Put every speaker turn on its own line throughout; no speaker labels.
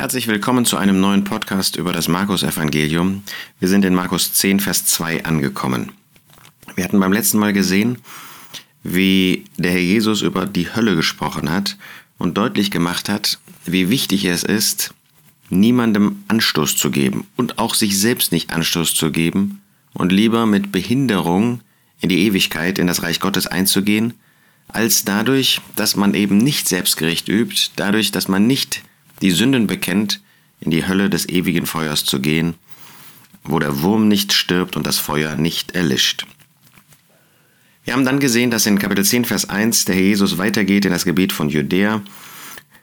Herzlich willkommen zu einem neuen Podcast über das Markus-Evangelium. Wir sind in Markus 10, Vers 2 angekommen. Wir hatten beim letzten Mal gesehen, wie der Herr Jesus über die Hölle gesprochen hat und deutlich gemacht hat, wie wichtig es ist, niemandem Anstoß zu geben und auch sich selbst nicht Anstoß zu geben und lieber mit Behinderung in die Ewigkeit, in das Reich Gottes einzugehen, als dadurch, dass man eben nicht Selbstgericht übt, dadurch, dass man nicht die Sünden bekennt, in die Hölle des ewigen Feuers zu gehen, wo der Wurm nicht stirbt und das Feuer nicht erlischt. Wir haben dann gesehen, dass in Kapitel 10, Vers 1 der Herr Jesus weitergeht in das Gebiet von Judäa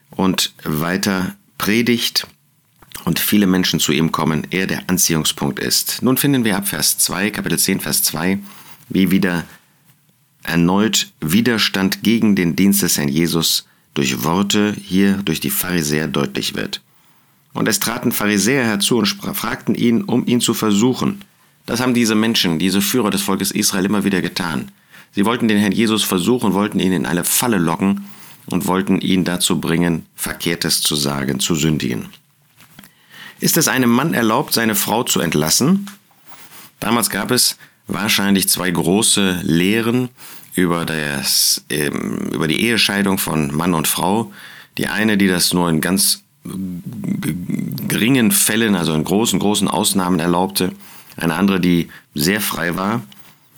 und weiter predigt und viele Menschen zu ihm kommen, er der Anziehungspunkt ist. Nun finden wir ab Vers 2, Kapitel 10, Vers 2, wie wieder erneut Widerstand gegen den Dienst des Herrn Jesus durch Worte hier durch die Pharisäer deutlich wird. Und es traten Pharisäer herzu und fragten ihn, um ihn zu versuchen. Das haben diese Menschen, diese Führer des Volkes Israel immer wieder getan. Sie wollten den Herrn Jesus versuchen, wollten ihn in eine Falle locken und wollten ihn dazu bringen, Verkehrtes zu sagen, zu sündigen. Ist es einem Mann erlaubt, seine Frau zu entlassen? Damals gab es wahrscheinlich zwei große Lehren über, das, ähm, über die Ehescheidung von Mann und Frau. Die eine, die das nur in ganz geringen Fällen, also in großen, großen Ausnahmen erlaubte. Eine andere, die sehr frei war.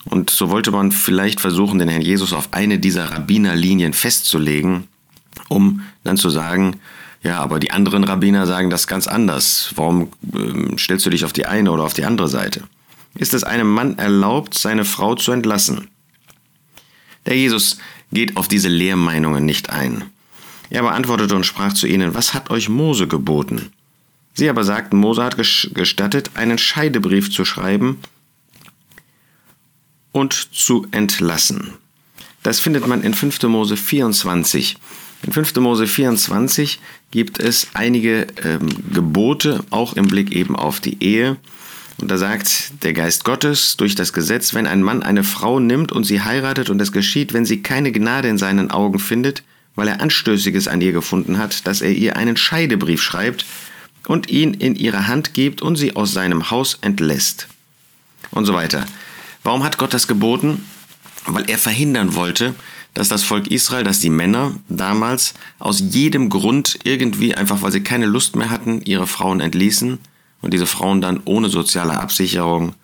Und so wollte man vielleicht versuchen, den Herrn Jesus auf eine dieser Rabbinerlinien festzulegen, um dann zu sagen, ja, aber die anderen Rabbiner sagen das ganz anders. Warum ähm, stellst du dich auf die eine oder auf die andere Seite? Ist es einem Mann erlaubt, seine Frau zu entlassen? Der Jesus geht auf diese Lehrmeinungen nicht ein. Er beantwortete und sprach zu ihnen, was hat euch Mose geboten? Sie aber sagten, Mose hat gestattet, einen Scheidebrief zu schreiben und zu entlassen. Das findet man in 5. Mose 24. In 5. Mose 24 gibt es einige ähm, Gebote, auch im Blick eben auf die Ehe. Und da sagt der Geist Gottes durch das Gesetz, wenn ein Mann eine Frau nimmt und sie heiratet und es geschieht, wenn sie keine Gnade in seinen Augen findet, weil er Anstößiges an ihr gefunden hat, dass er ihr einen Scheidebrief schreibt und ihn in ihre Hand gibt und sie aus seinem Haus entlässt. Und so weiter. Warum hat Gott das geboten? Weil er verhindern wollte, dass das Volk Israel, dass die Männer damals aus jedem Grund irgendwie, einfach weil sie keine Lust mehr hatten, ihre Frauen entließen und diese Frauen dann ohne soziale Absicherung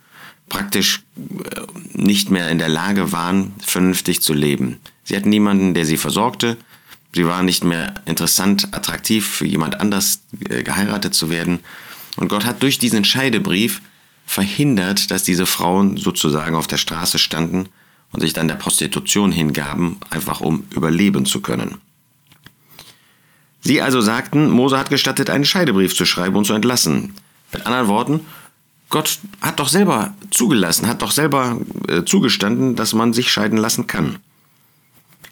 praktisch äh, nicht mehr in der Lage waren, vernünftig zu leben. Sie hatten niemanden, der sie versorgte. Sie waren nicht mehr interessant, attraktiv für jemand anders äh, geheiratet zu werden. Und Gott hat durch diesen Scheidebrief verhindert, dass diese Frauen sozusagen auf der Straße standen und sich dann der Prostitution hingaben, einfach um überleben zu können. Sie also sagten, Mose hat gestattet, einen Scheidebrief zu schreiben und zu entlassen. Mit anderen Worten, Gott hat doch selber zugelassen, hat doch selber äh, zugestanden, dass man sich scheiden lassen kann.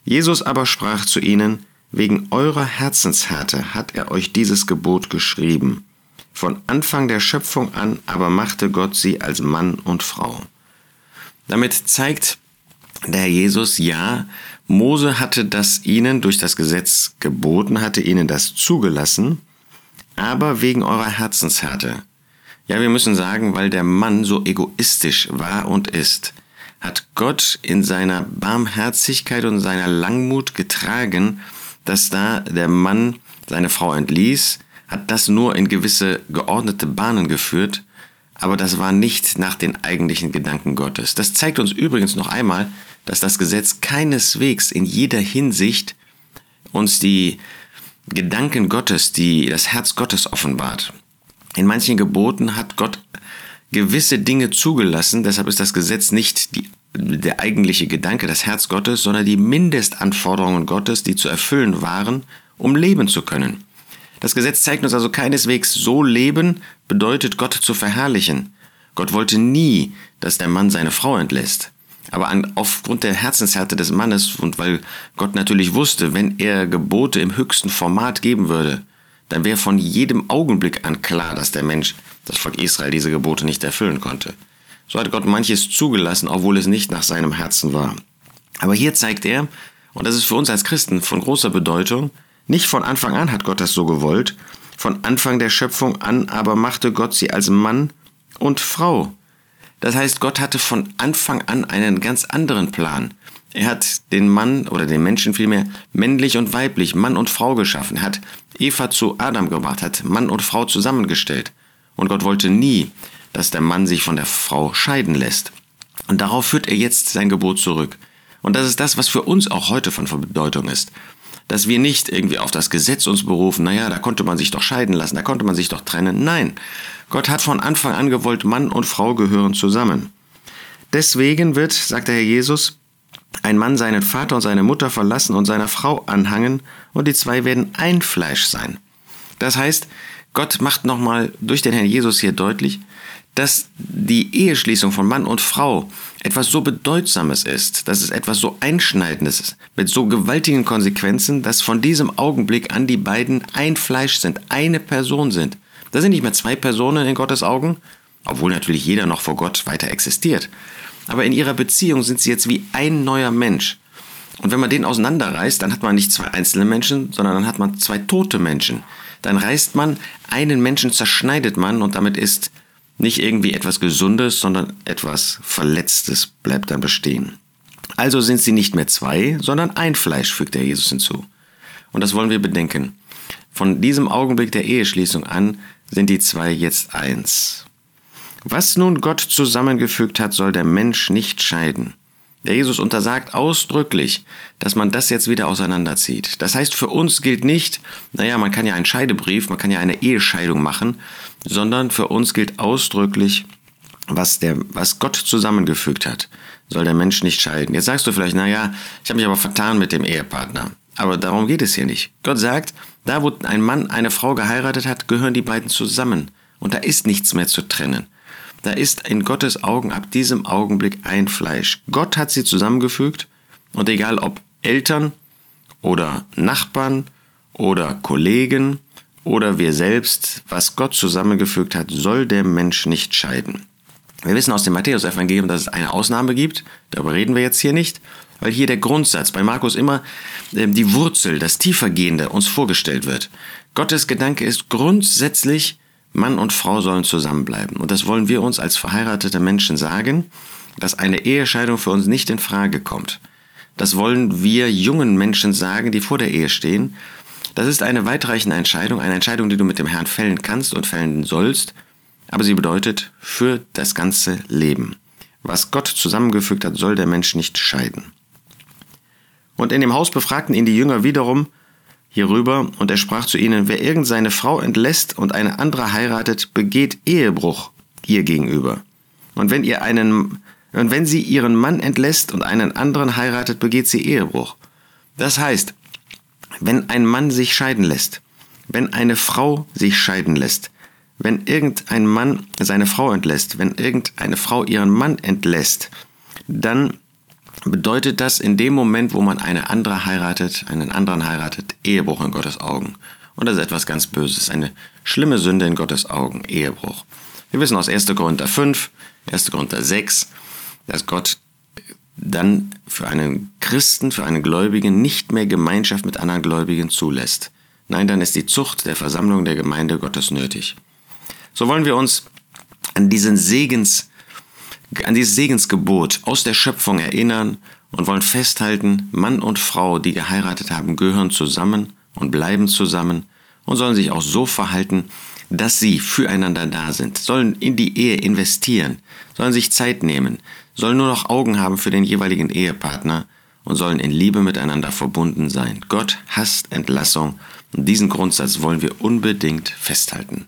Jesus aber sprach zu ihnen, wegen eurer Herzenshärte hat er euch dieses Gebot geschrieben. Von Anfang der Schöpfung an aber machte Gott sie als Mann und Frau. Damit zeigt der Herr Jesus, ja, Mose hatte das ihnen durch das Gesetz geboten, hatte ihnen das zugelassen, aber wegen eurer Herzenshärte. Ja, wir müssen sagen, weil der Mann so egoistisch war und ist, hat Gott in seiner Barmherzigkeit und seiner Langmut getragen, dass da der Mann seine Frau entließ, hat das nur in gewisse geordnete Bahnen geführt, aber das war nicht nach den eigentlichen Gedanken Gottes. Das zeigt uns übrigens noch einmal, dass das Gesetz keineswegs in jeder Hinsicht uns die Gedanken Gottes, die das Herz Gottes offenbart. In manchen Geboten hat Gott gewisse Dinge zugelassen, deshalb ist das Gesetz nicht die, der eigentliche Gedanke, das Herz Gottes, sondern die Mindestanforderungen Gottes, die zu erfüllen waren, um leben zu können. Das Gesetz zeigt uns also keineswegs, so leben bedeutet Gott zu verherrlichen. Gott wollte nie, dass der Mann seine Frau entlässt. Aber an, aufgrund der Herzenshärte des Mannes und weil Gott natürlich wusste, wenn er Gebote im höchsten Format geben würde, dann wäre von jedem Augenblick an klar, dass der Mensch, das Volk Israel, diese Gebote nicht erfüllen konnte. So hat Gott manches zugelassen, obwohl es nicht nach seinem Herzen war. Aber hier zeigt er, und das ist für uns als Christen von großer Bedeutung, nicht von Anfang an hat Gott das so gewollt, Von Anfang der Schöpfung an aber machte Gott sie als Mann und Frau. Das heißt, Gott hatte von Anfang an einen ganz anderen Plan. Er hat den Mann oder den Menschen vielmehr männlich und weiblich, Mann und Frau geschaffen. Hat Eva zu Adam gebracht, hat Mann und Frau zusammengestellt. Und Gott wollte nie, dass der Mann sich von der Frau scheiden lässt. Und darauf führt er jetzt sein Gebot zurück. Und das ist das, was für uns auch heute von Bedeutung ist. Dass wir nicht irgendwie auf das Gesetz uns berufen, naja, da konnte man sich doch scheiden lassen, da konnte man sich doch trennen. Nein, Gott hat von Anfang an gewollt, Mann und Frau gehören zusammen. Deswegen wird, sagt der Herr Jesus, ein Mann seinen Vater und seine Mutter verlassen und seiner Frau anhangen, und die zwei werden ein Fleisch sein. Das heißt, Gott macht nochmal durch den Herrn Jesus hier deutlich, dass die Eheschließung von Mann und Frau etwas so Bedeutsames ist, dass es etwas so Einschneidendes ist, mit so gewaltigen Konsequenzen, dass von diesem Augenblick an die beiden ein Fleisch sind, eine Person sind. Da sind nicht mehr zwei Personen in Gottes Augen, obwohl natürlich jeder noch vor Gott weiter existiert. Aber in ihrer Beziehung sind sie jetzt wie ein neuer Mensch. Und wenn man den auseinanderreißt, dann hat man nicht zwei einzelne Menschen, sondern dann hat man zwei tote Menschen. Dann reißt man einen Menschen, zerschneidet man und damit ist nicht irgendwie etwas Gesundes, sondern etwas Verletztes bleibt dann bestehen. Also sind sie nicht mehr zwei, sondern ein Fleisch, fügt der Jesus hinzu. Und das wollen wir bedenken. Von diesem Augenblick der Eheschließung an sind die zwei jetzt eins. Was nun Gott zusammengefügt hat, soll der Mensch nicht scheiden. Der Jesus untersagt ausdrücklich, dass man das jetzt wieder auseinanderzieht. Das heißt, für uns gilt nicht, naja, man kann ja einen Scheidebrief, man kann ja eine Ehescheidung machen, sondern für uns gilt ausdrücklich, was, der, was Gott zusammengefügt hat, soll der Mensch nicht scheiden. Jetzt sagst du vielleicht, naja, ich habe mich aber vertan mit dem Ehepartner. Aber darum geht es hier nicht. Gott sagt, da wo ein Mann eine Frau geheiratet hat, gehören die beiden zusammen. Und da ist nichts mehr zu trennen. Da ist in Gottes Augen ab diesem Augenblick ein Fleisch. Gott hat sie zusammengefügt und egal ob Eltern oder Nachbarn oder Kollegen oder wir selbst, was Gott zusammengefügt hat, soll der Mensch nicht scheiden. Wir wissen aus dem Matthäus-Evangelium, dass es eine Ausnahme gibt. Darüber reden wir jetzt hier nicht, weil hier der Grundsatz bei Markus immer äh, die Wurzel, das Tiefergehende uns vorgestellt wird. Gottes Gedanke ist grundsätzlich, Mann und Frau sollen zusammenbleiben. Und das wollen wir uns als verheiratete Menschen sagen, dass eine Ehescheidung für uns nicht in Frage kommt. Das wollen wir jungen Menschen sagen, die vor der Ehe stehen. Das ist eine weitreichende Entscheidung, eine Entscheidung, die du mit dem Herrn fällen kannst und fällen sollst, aber sie bedeutet für das ganze Leben. Was Gott zusammengefügt hat, soll der Mensch nicht scheiden. Und in dem Haus befragten ihn die Jünger wiederum, hierüber, und er sprach zu ihnen, wer irgend seine Frau entlässt und eine andere heiratet, begeht Ehebruch ihr gegenüber. Und wenn ihr einen, und wenn sie ihren Mann entlässt und einen anderen heiratet, begeht sie Ehebruch. Das heißt, wenn ein Mann sich scheiden lässt, wenn eine Frau sich scheiden lässt, wenn irgendein Mann seine Frau entlässt, wenn irgendeine Frau ihren Mann entlässt, dann bedeutet das in dem Moment, wo man eine andere heiratet, einen anderen heiratet, Ehebruch in Gottes Augen. Und das ist etwas ganz Böses, eine schlimme Sünde in Gottes Augen, Ehebruch. Wir wissen aus 1. Korinther 5, 1. Korinther 6, dass Gott dann für einen Christen, für einen Gläubigen nicht mehr Gemeinschaft mit anderen Gläubigen zulässt. Nein, dann ist die Zucht der Versammlung der Gemeinde Gottes nötig. So wollen wir uns an diesen Segens an dieses Segensgebot aus der Schöpfung erinnern und wollen festhalten, Mann und Frau, die geheiratet haben, gehören zusammen und bleiben zusammen und sollen sich auch so verhalten, dass sie füreinander da sind, sollen in die Ehe investieren, sollen sich Zeit nehmen, sollen nur noch Augen haben für den jeweiligen Ehepartner und sollen in Liebe miteinander verbunden sein. Gott hasst Entlassung und diesen Grundsatz wollen wir unbedingt festhalten.